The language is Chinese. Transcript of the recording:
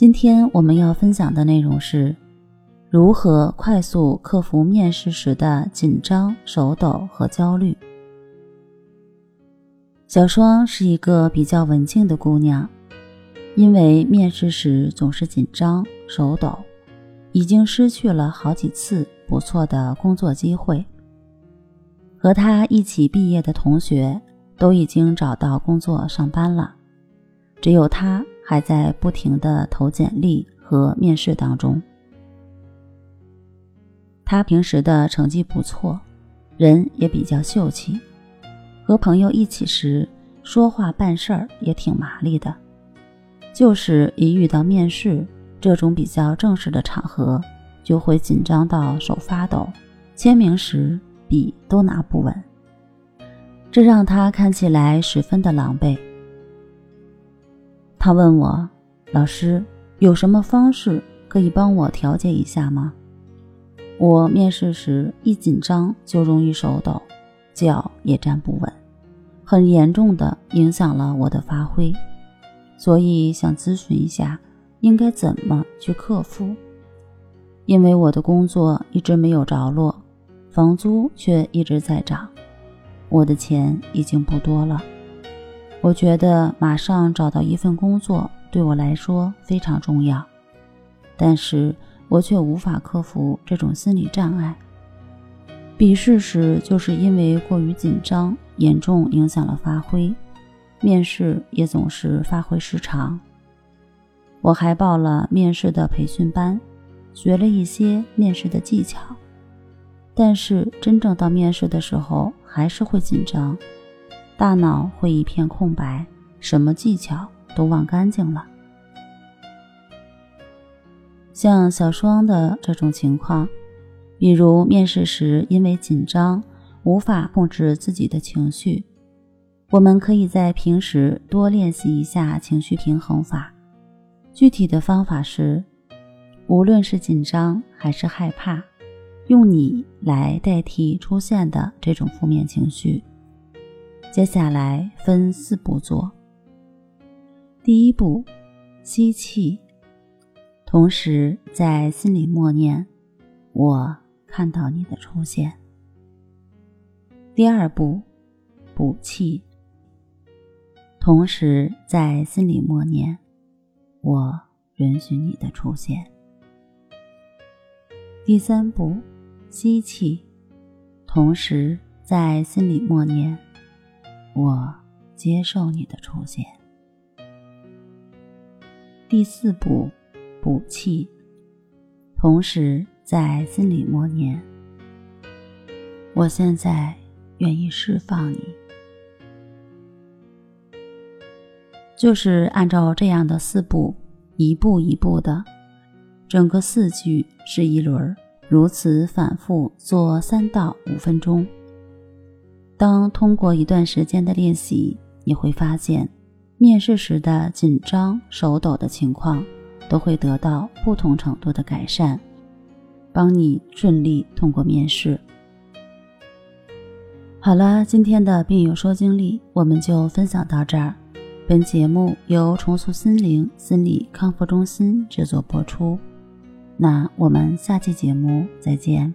今天我们要分享的内容是如何快速克服面试时的紧张、手抖和焦虑。小双是一个比较文静的姑娘，因为面试时总是紧张、手抖，已经失去了好几次不错的工作机会。和她一起毕业的同学都已经找到工作上班了，只有她。还在不停的投简历和面试当中。他平时的成绩不错，人也比较秀气，和朋友一起时说话办事儿也挺麻利的。就是一遇到面试这种比较正式的场合，就会紧张到手发抖，签名时笔都拿不稳，这让他看起来十分的狼狈。他问我：“老师，有什么方式可以帮我调节一下吗？我面试时一紧张就容易手抖，脚也站不稳，很严重的影响了我的发挥，所以想咨询一下应该怎么去克服。因为我的工作一直没有着落，房租却一直在涨，我的钱已经不多了。”我觉得马上找到一份工作对我来说非常重要，但是我却无法克服这种心理障碍。笔试时就是因为过于紧张，严重影响了发挥，面试也总是发挥失常。我还报了面试的培训班，学了一些面试的技巧，但是真正到面试的时候还是会紧张。大脑会一片空白，什么技巧都忘干净了。像小双的这种情况，比如面试时因为紧张无法控制自己的情绪，我们可以在平时多练习一下情绪平衡法。具体的方法是，无论是紧张还是害怕，用你来代替出现的这种负面情绪。接下来分四步做。第一步，吸气，同时在心里默念“我看到你的出现”。第二步，补气，同时在心里默念“我允许你的出现”。第三步，吸气，同时在心里默念。我接受你的出现。第四步，补气，同时在心里默念：“我现在愿意释放你。”就是按照这样的四步，一步一步的，整个四句是一轮，如此反复做三到五分钟。当通过一段时间的练习，你会发现，面试时的紧张、手抖的情况都会得到不同程度的改善，帮你顺利通过面试。好了，今天的病友说经历我们就分享到这儿。本节目由重塑心灵心理康复中心制作播出。那我们下期节目再见。